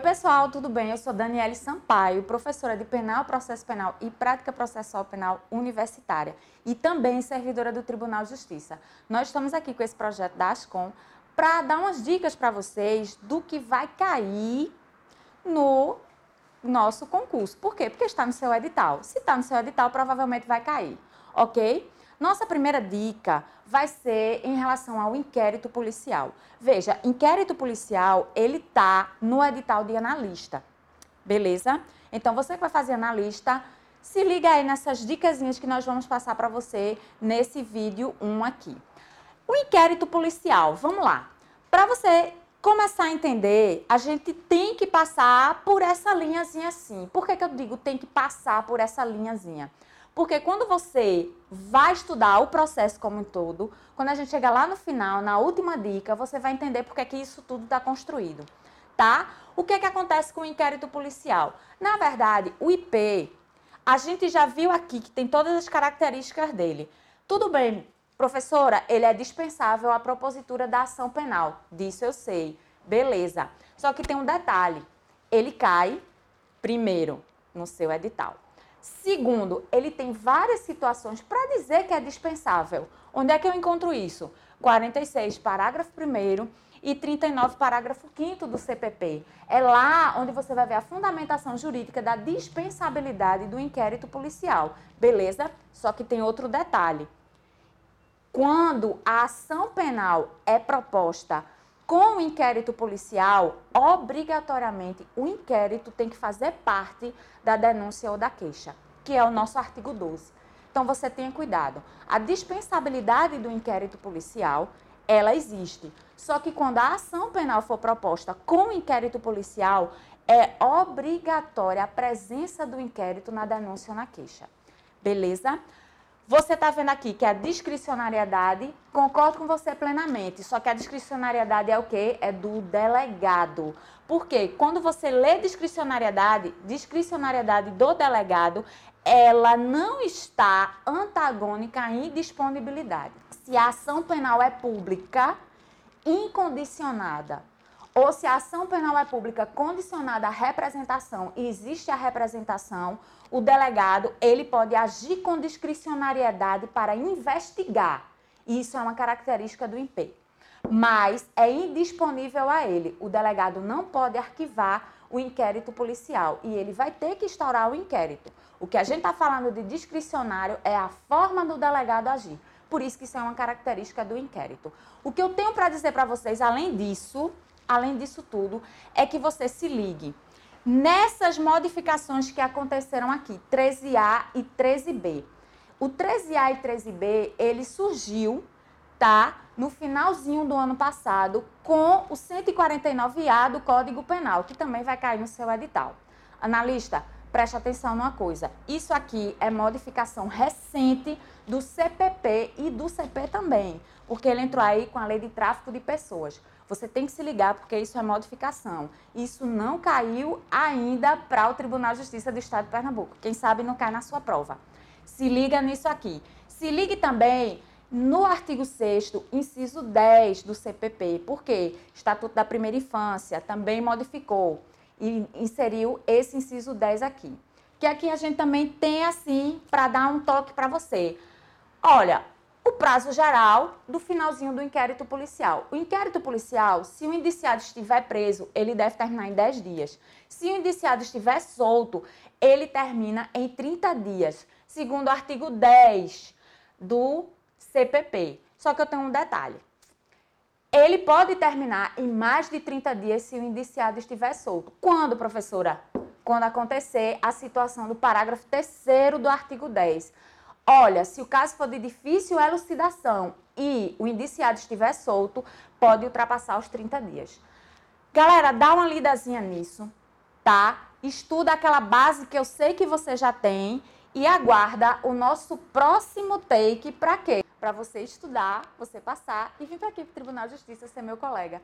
pessoal, tudo bem? Eu sou Daniele Sampaio, professora de Penal, Processo Penal e Prática Processual Penal Universitária e também servidora do Tribunal de Justiça. Nós estamos aqui com esse projeto da Ascom para dar umas dicas para vocês do que vai cair no nosso concurso. Por quê? Porque está no seu edital. Se está no seu edital, provavelmente vai cair, ok? Nossa primeira dica vai ser em relação ao inquérito policial. Veja, inquérito policial, ele tá no edital de analista. Beleza? Então você que vai fazer analista, se liga aí nessas dicasinhas que nós vamos passar para você nesse vídeo 1 aqui. O inquérito policial, vamos lá. Para você começar a entender, a gente tem que passar por essa linhazinha assim. Por que, que eu digo tem que passar por essa linhazinha? Porque quando você vai estudar o processo como um todo, quando a gente chegar lá no final, na última dica, você vai entender por que, que isso tudo está construído, tá? O que, que acontece com o inquérito policial? Na verdade, o IP, a gente já viu aqui que tem todas as características dele. Tudo bem, professora, ele é dispensável à propositura da ação penal. Disso eu sei. Beleza. Só que tem um detalhe. Ele cai, primeiro, no seu edital. Segundo, ele tem várias situações para dizer que é dispensável. Onde é que eu encontro isso? 46, parágrafo 1 e 39, parágrafo 5 do CPP. É lá onde você vai ver a fundamentação jurídica da dispensabilidade do inquérito policial. Beleza? Só que tem outro detalhe. Quando a ação penal é proposta com o inquérito policial, obrigatoriamente o inquérito tem que fazer parte da denúncia ou da queixa, que é o nosso artigo 12. Então você tenha cuidado. A dispensabilidade do inquérito policial, ela existe. Só que quando a ação penal for proposta com o inquérito policial, é obrigatória a presença do inquérito na denúncia ou na queixa. Beleza? Você está vendo aqui que a discricionariedade, concordo com você plenamente, só que a discricionariedade é o quê? É do delegado. Porque quando você lê discricionariedade, discricionariedade do delegado, ela não está antagônica à indisponibilidade. Se a ação penal é pública, incondicionada, ou se a ação penal é pública condicionada à representação e existe a representação, o delegado ele pode agir com discricionariedade para investigar. Isso é uma característica do IP. Mas é indisponível a ele. O delegado não pode arquivar o inquérito policial e ele vai ter que instaurar o inquérito. O que a gente está falando de discricionário é a forma do delegado agir. Por isso que isso é uma característica do inquérito. O que eu tenho para dizer para vocês, além disso, além disso tudo, é que você se ligue nessas modificações que aconteceram aqui, 13A e 13B. O 13A e 13B, ele surgiu, tá? No finalzinho do ano passado, com o 149A do Código Penal, que também vai cair no seu edital. Analista, preste atenção numa coisa. Isso aqui é modificação recente do CPP e do CP também, porque ele entrou aí com a lei de tráfico de pessoas. Você tem que se ligar porque isso é modificação. Isso não caiu ainda para o Tribunal de Justiça do Estado de Pernambuco. Quem sabe não cai na sua prova. Se liga nisso aqui. Se ligue também no artigo 6 inciso 10 do CPP, porque Estatuto da Primeira Infância também modificou e inseriu esse inciso 10 aqui. Que aqui a gente também tem assim para dar um toque para você. Olha, o prazo geral do finalzinho do inquérito policial. O inquérito policial, se o indiciado estiver preso, ele deve terminar em 10 dias. Se o indiciado estiver solto, ele termina em 30 dias, segundo o artigo 10 do CPP. Só que eu tenho um detalhe. Ele pode terminar em mais de 30 dias se o indiciado estiver solto. Quando, professora? Quando acontecer a situação do parágrafo 3 do artigo 10 Olha, se o caso for de difícil elucidação e o indiciado estiver solto, pode ultrapassar os 30 dias. Galera, dá uma lidazinha nisso, tá? Estuda aquela base que eu sei que você já tem e aguarda o nosso próximo take para quê? Para você estudar, você passar e vir para aqui para o Tribunal de Justiça ser meu colega.